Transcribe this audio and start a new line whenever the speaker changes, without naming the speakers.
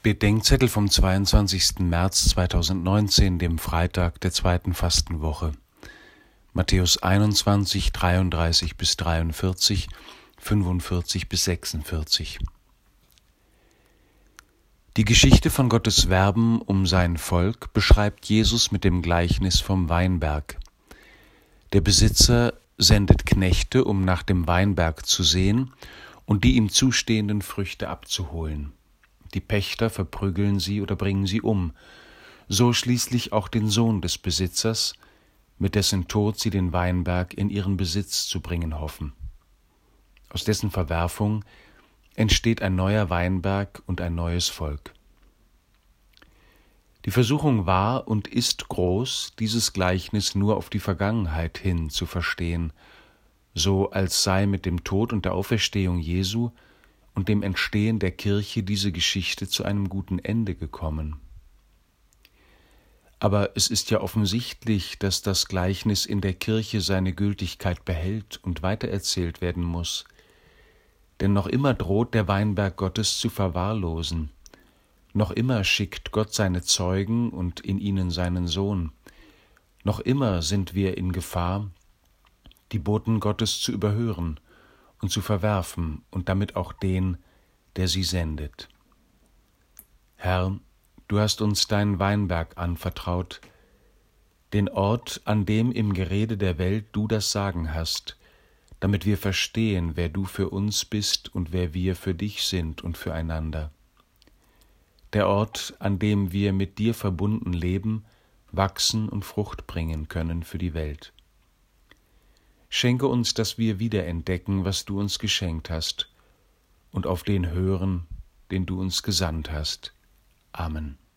Bedenkzettel vom 22. März 2019, dem Freitag der zweiten Fastenwoche. Matthäus 21, 33 bis 43, 45 bis 46. Die Geschichte von Gottes Werben um sein Volk beschreibt Jesus mit dem Gleichnis vom Weinberg. Der Besitzer sendet Knechte, um nach dem Weinberg zu sehen und die ihm zustehenden Früchte abzuholen. Die Pächter verprügeln sie oder bringen sie um, so schließlich auch den Sohn des Besitzers, mit dessen Tod sie den Weinberg in ihren Besitz zu bringen hoffen. Aus dessen Verwerfung entsteht ein neuer Weinberg und ein neues Volk. Die Versuchung war und ist groß, dieses Gleichnis nur auf die Vergangenheit hin zu verstehen, so als sei mit dem Tod und der Auferstehung Jesu und dem Entstehen der Kirche diese Geschichte zu einem guten Ende gekommen. Aber es ist ja offensichtlich, dass das Gleichnis in der Kirche seine Gültigkeit behält und weitererzählt werden muss, denn noch immer droht der Weinberg Gottes zu verwahrlosen, noch immer schickt Gott seine Zeugen und in ihnen seinen Sohn, noch immer sind wir in Gefahr, die Boten Gottes zu überhören und zu verwerfen und damit auch den, der sie sendet. Herr, du hast uns deinen Weinberg anvertraut, den Ort, an dem im Gerede der Welt du das Sagen hast, damit wir verstehen, wer du für uns bist und wer wir für dich sind und füreinander. Der Ort, an dem wir mit dir verbunden leben, wachsen und Frucht bringen können für die Welt. Schenke uns, dass wir wiederentdecken, was du uns geschenkt hast, und auf den hören, den du uns gesandt hast. Amen.